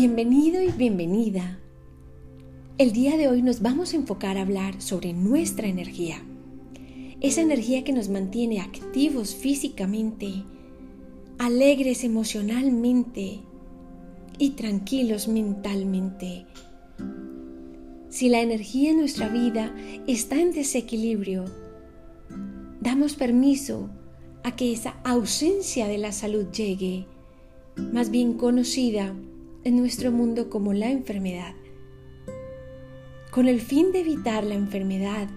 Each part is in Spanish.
Bienvenido y bienvenida. El día de hoy nos vamos a enfocar a hablar sobre nuestra energía. Esa energía que nos mantiene activos físicamente, alegres emocionalmente y tranquilos mentalmente. Si la energía en nuestra vida está en desequilibrio, damos permiso a que esa ausencia de la salud llegue, más bien conocida en nuestro mundo como la enfermedad. Con el fin de evitar la enfermedad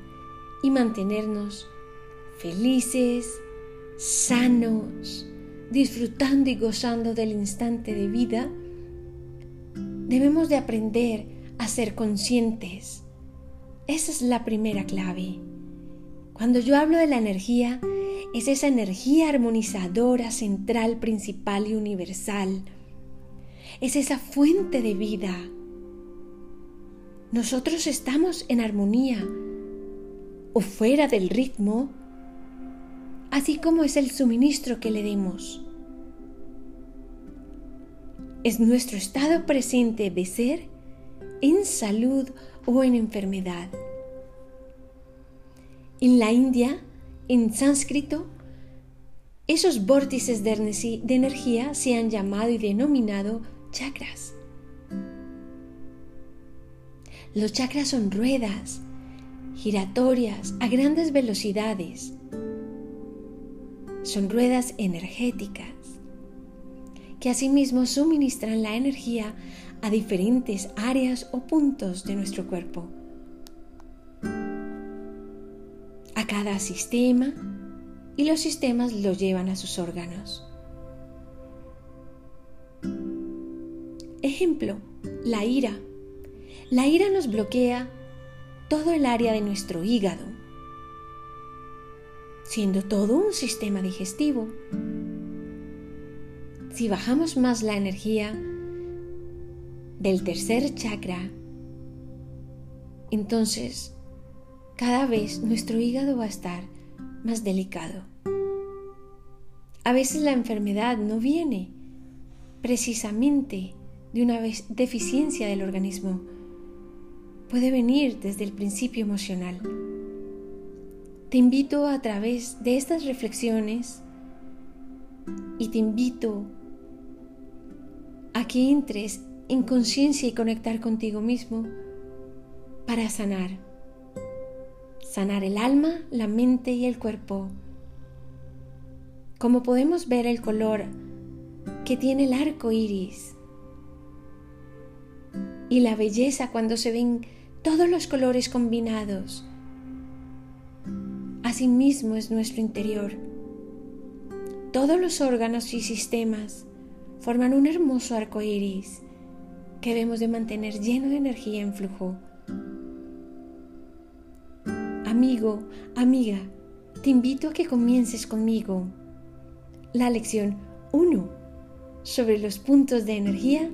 y mantenernos felices, sanos, disfrutando y gozando del instante de vida, debemos de aprender a ser conscientes. Esa es la primera clave. Cuando yo hablo de la energía, es esa energía armonizadora, central, principal y universal es esa fuente de vida. Nosotros estamos en armonía o fuera del ritmo, así como es el suministro que le demos. Es nuestro estado presente de ser en salud o en enfermedad. En la India, en sánscrito, esos vórtices de energía se han llamado y denominado chakras. Los chakras son ruedas giratorias a grandes velocidades. Son ruedas energéticas que asimismo suministran la energía a diferentes áreas o puntos de nuestro cuerpo. A cada sistema y los sistemas lo llevan a sus órganos. Ejemplo, la ira. La ira nos bloquea todo el área de nuestro hígado, siendo todo un sistema digestivo. Si bajamos más la energía del tercer chakra, entonces cada vez nuestro hígado va a estar más delicado. A veces la enfermedad no viene precisamente de una deficiencia del organismo puede venir desde el principio emocional. Te invito a través de estas reflexiones y te invito a que entres en conciencia y conectar contigo mismo para sanar. Sanar el alma, la mente y el cuerpo. Como podemos ver el color que tiene el arco iris y la belleza cuando se ven todos los colores combinados. Asimismo es nuestro interior. Todos los órganos y sistemas forman un hermoso arco iris que debemos de mantener lleno de energía en flujo. Amigo, amiga, te invito a que comiences conmigo la lección 1 sobre los puntos de energía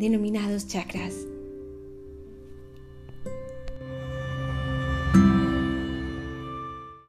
denominados chakras.